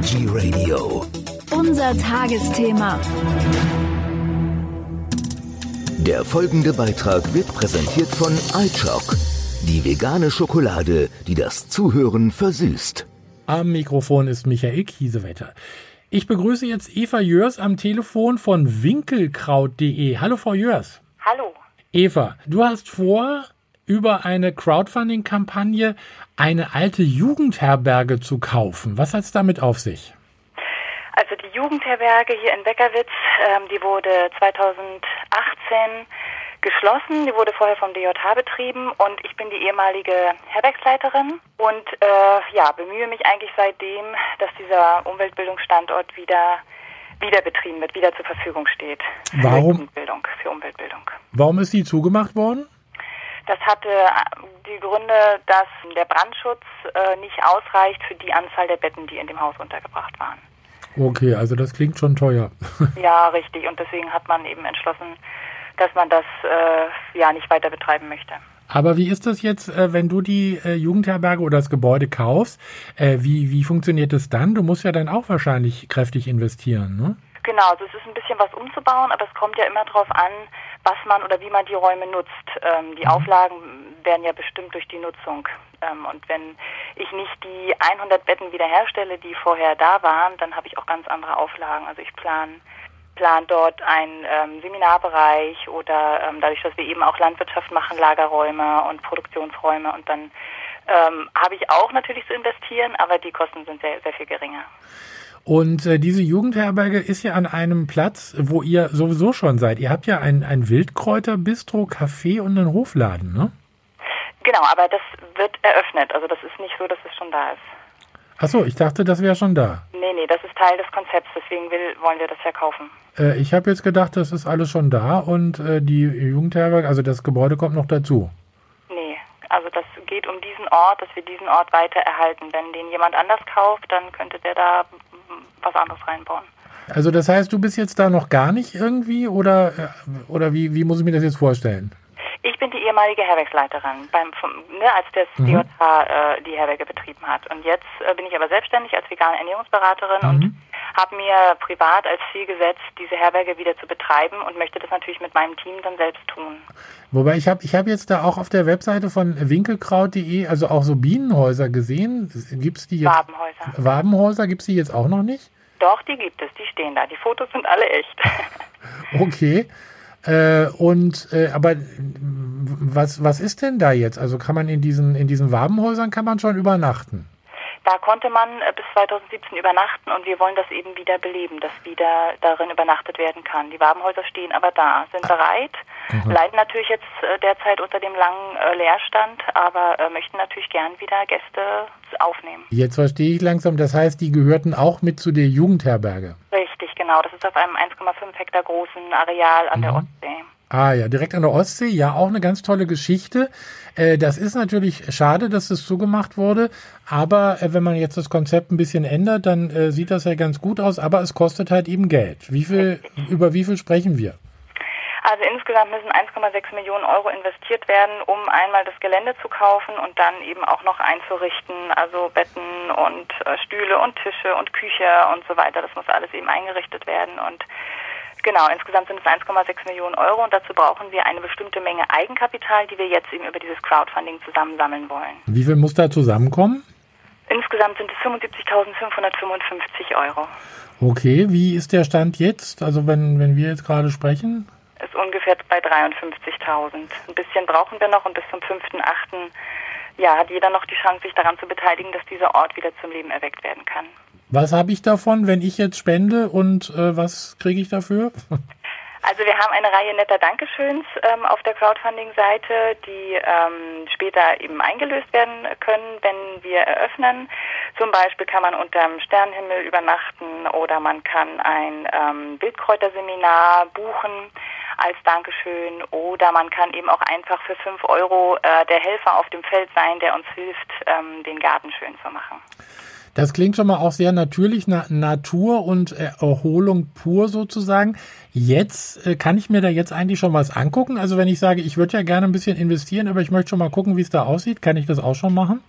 Energy Radio. Unser Tagesthema. Der folgende Beitrag wird präsentiert von iChock, die vegane Schokolade, die das Zuhören versüßt. Am Mikrofon ist Michael Kiesewetter. Ich begrüße jetzt Eva Jörs am Telefon von winkelkraut.de. Hallo Frau Jörs. Hallo. Eva, du hast vor, über eine Crowdfunding-Kampagne eine alte Jugendherberge zu kaufen. Was hat es damit auf sich? Also die Jugendherberge hier in Beckerwitz, ähm, die wurde 2018 geschlossen. Die wurde vorher vom DJH betrieben und ich bin die ehemalige Herbergsleiterin und äh, ja, bemühe mich eigentlich seitdem, dass dieser Umweltbildungsstandort wieder wieder betrieben wird, wieder zur Verfügung steht. Warum? Für Umweltbildung, für Umweltbildung. Warum ist die zugemacht worden? Das hatte die Gründe, dass der Brandschutz äh, nicht ausreicht für die Anzahl der Betten, die in dem Haus untergebracht waren. Okay, also das klingt schon teuer. ja, richtig. Und deswegen hat man eben entschlossen, dass man das äh, ja nicht weiter betreiben möchte. Aber wie ist das jetzt, äh, wenn du die äh, Jugendherberge oder das Gebäude kaufst? Äh, wie, wie funktioniert das dann? Du musst ja dann auch wahrscheinlich kräftig investieren, ne? Genau, also es ist ein bisschen was umzubauen, aber es kommt ja immer darauf an, was man oder wie man die Räume nutzt. Ähm, die mhm. Auflagen werden ja bestimmt durch die Nutzung. Ähm, und wenn ich nicht die 100 Betten wiederherstelle, die vorher da waren, dann habe ich auch ganz andere Auflagen. Also ich plane plan dort einen ähm, Seminarbereich oder ähm, dadurch, dass wir eben auch Landwirtschaft machen, Lagerräume und Produktionsräume und dann ähm, habe ich auch natürlich zu investieren, aber die Kosten sind sehr, sehr viel geringer. Und äh, diese Jugendherberge ist ja an einem Platz, wo ihr sowieso schon seid. Ihr habt ja ein, ein Wildkräuter-Bistro, Café und einen Hofladen, ne? Genau, aber das wird eröffnet. Also das ist nicht so, dass es schon da ist. Achso, ich dachte, das wäre schon da. Nee, nee, das ist Teil des Konzepts, deswegen will, wollen wir das verkaufen. Äh, ich habe jetzt gedacht, das ist alles schon da und äh, die Jugendherberge, also das Gebäude kommt noch dazu. Nee, also das geht um diesen Ort, dass wir diesen Ort weiter erhalten. Wenn den jemand anders kauft, dann könnte der da was anderes reinbauen. Also das heißt, du bist jetzt da noch gar nicht irgendwie oder, äh, oder wie, wie muss ich mir das jetzt vorstellen? Ich bin die ehemalige Herbergsleiterin, beim, vom, ne, als das mhm. DJH äh, die Herberge betrieben hat. Und jetzt äh, bin ich aber selbstständig als vegane Ernährungsberaterin mhm. und habe mir privat als Ziel gesetzt, diese Herberge wieder zu betreiben und möchte das natürlich mit meinem Team dann selbst tun. Wobei ich habe ich hab jetzt da auch auf der Webseite von winkelkraut.de also auch so Bienenhäuser gesehen. Gibt's die jetzt? Wabenhäuser. Wabenhäuser gibt es die jetzt auch noch nicht? Doch, die gibt es, die stehen da. Die Fotos sind alle echt. okay. Äh, und äh, aber was, was ist denn da jetzt? Also kann man in diesen, in diesen Wabenhäusern kann man schon übernachten? Da konnte man äh, bis 2017 übernachten und wir wollen das eben wieder beleben, dass wieder darin übernachtet werden kann. Die Wabenhäuser stehen aber da, sind bereit, mhm. leiden natürlich jetzt äh, derzeit unter dem langen äh, Leerstand, aber möchten natürlich gern wieder Gäste aufnehmen. Jetzt verstehe ich langsam, das heißt, die gehörten auch mit zu der Jugendherberge. Richtig, genau. Das ist auf einem 1,5 Hektar großen Areal an mhm. der Ostsee. Ah ja, direkt an der Ostsee, ja, auch eine ganz tolle Geschichte. Äh, das ist natürlich schade, dass das zugemacht wurde, aber äh, wenn man jetzt das Konzept ein bisschen ändert, dann äh, sieht das ja ganz gut aus, aber es kostet halt eben Geld. Wie viel, über wie viel sprechen wir? Also insgesamt müssen 1,6 Millionen Euro investiert werden, um einmal das Gelände zu kaufen und dann eben auch noch einzurichten, also Betten und Stühle und Tische und Küche und so weiter. Das muss alles eben eingerichtet werden und Genau, insgesamt sind es 1,6 Millionen Euro und dazu brauchen wir eine bestimmte Menge Eigenkapital, die wir jetzt eben über dieses Crowdfunding zusammensammeln wollen. Wie viel muss da zusammenkommen? Insgesamt sind es 75.555 Euro. Okay, wie ist der Stand jetzt? Also wenn, wenn wir jetzt gerade sprechen? Ist ungefähr bei 53.000. Ein bisschen brauchen wir noch und bis zum 5.8. Ja, hat jeder noch die Chance, sich daran zu beteiligen, dass dieser Ort wieder zum Leben erweckt werden kann. Was habe ich davon, wenn ich jetzt spende und äh, was kriege ich dafür? Also wir haben eine Reihe netter Dankeschöns ähm, auf der Crowdfunding-Seite, die ähm, später eben eingelöst werden können, wenn wir eröffnen. Zum Beispiel kann man unterm Sternenhimmel übernachten oder man kann ein ähm, Wildkräuterseminar buchen als Dankeschön oder man kann eben auch einfach für fünf Euro äh, der Helfer auf dem Feld sein, der uns hilft, ähm, den Garten schön zu machen. Das klingt schon mal auch sehr natürlich, na, Natur und äh, Erholung pur sozusagen. Jetzt äh, kann ich mir da jetzt eigentlich schon was angucken. Also wenn ich sage, ich würde ja gerne ein bisschen investieren, aber ich möchte schon mal gucken, wie es da aussieht, kann ich das auch schon machen?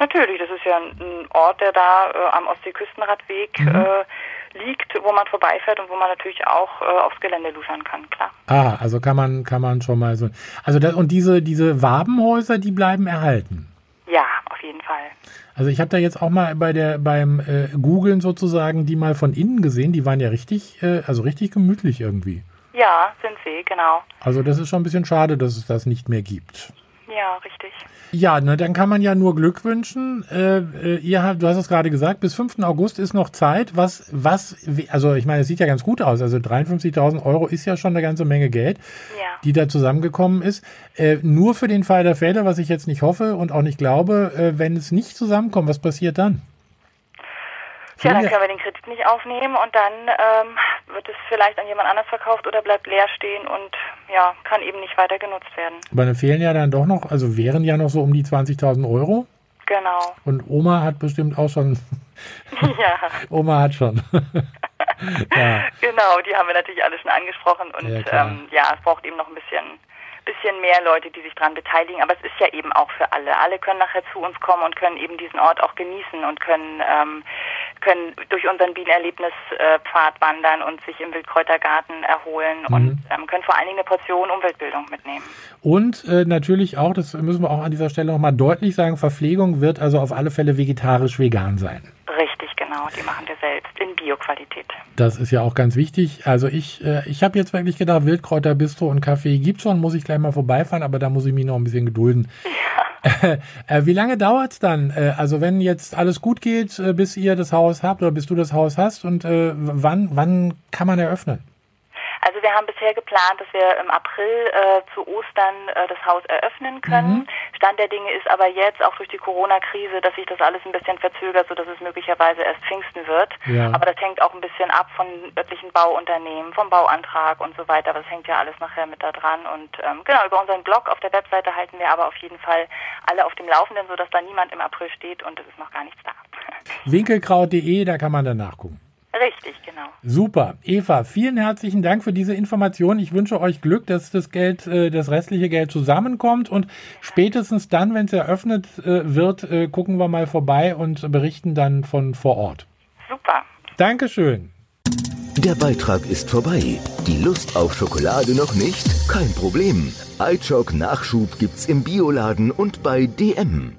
Natürlich, das ist ja ein Ort, der da äh, am Ostseeküstenradweg mhm. äh, liegt, wo man vorbeifährt und wo man natürlich auch äh, aufs Gelände luschern kann, klar. Ah, also kann man kann man schon mal so. Also das, und diese diese Wabenhäuser, die bleiben erhalten. Ja, auf jeden Fall. Also ich habe da jetzt auch mal bei der beim äh, Googlen sozusagen die mal von innen gesehen. Die waren ja richtig, äh, also richtig gemütlich irgendwie. Ja, sind sie, genau. Also das ist schon ein bisschen schade, dass es das nicht mehr gibt. Ja, richtig. Ja, ne, dann kann man ja nur Glück wünschen. Äh, äh, ihr habt, du hast es gerade gesagt, bis 5. August ist noch Zeit. Was, was, also ich meine, es sieht ja ganz gut aus. Also 53.000 Euro ist ja schon eine ganze Menge Geld, ja. die da zusammengekommen ist. Äh, nur für den Fall der Fälle, was ich jetzt nicht hoffe und auch nicht glaube, äh, wenn es nicht zusammenkommt, was passiert dann? Tja, dann können wir den Kredit nicht aufnehmen und dann ähm, wird es vielleicht an jemand anders verkauft oder bleibt leer stehen und ja, kann eben nicht weiter genutzt werden. Aber dann fehlen ja dann doch noch, also wären ja noch so um die 20.000 Euro. Genau. Und Oma hat bestimmt auch schon. ja. Oma hat schon. ja. Genau, die haben wir natürlich alle schon angesprochen und ja, ähm, ja, es braucht eben noch ein bisschen bisschen mehr Leute, die sich daran beteiligen, aber es ist ja eben auch für alle. Alle können nachher zu uns kommen und können eben diesen Ort auch genießen und können ähm, können durch unseren Bienenerlebnispfad äh, wandern und sich im Wildkräutergarten erholen mhm. und ähm, können vor allen Dingen eine Portion Umweltbildung mitnehmen. Und äh, natürlich auch, das müssen wir auch an dieser Stelle nochmal deutlich sagen, Verpflegung wird also auf alle Fälle vegetarisch-vegan sein. Genau. Die machen wir selbst in Bioqualität. Das ist ja auch ganz wichtig. Also ich, äh, ich habe jetzt wirklich gedacht, Wildkräuter, Bistro und Kaffee gibt schon, muss ich gleich mal vorbeifahren, aber da muss ich mich noch ein bisschen gedulden. Ja. Äh, wie lange dauert es dann? Äh, also wenn jetzt alles gut geht, äh, bis ihr das Haus habt oder bis du das Haus hast und äh, wann, wann kann man eröffnen? Also wir haben bisher geplant, dass wir im April äh, zu Ostern äh, das Haus eröffnen können. Mhm. Stand der Dinge ist aber jetzt auch durch die Corona-Krise, dass sich das alles ein bisschen verzögert, sodass es möglicherweise erst Pfingsten wird. Ja. Aber das hängt auch ein bisschen ab von örtlichen Bauunternehmen, vom Bauantrag und so weiter. Das hängt ja alles nachher mit da dran. Und ähm, genau, über unseren Blog auf der Webseite halten wir aber auf jeden Fall alle auf dem Laufenden, sodass da niemand im April steht und es ist noch gar nichts da. Winkelkraut.de, da kann man dann nachgucken. Super. Eva, vielen herzlichen Dank für diese Information. Ich wünsche euch Glück, dass das Geld, äh, das restliche Geld zusammenkommt und spätestens dann, wenn es eröffnet äh, wird, äh, gucken wir mal vorbei und berichten dann von vor Ort. Super. Dankeschön. Der Beitrag ist vorbei. Die Lust auf Schokolade noch nicht? Kein Problem. iChock Nachschub gibt's im Bioladen und bei DM.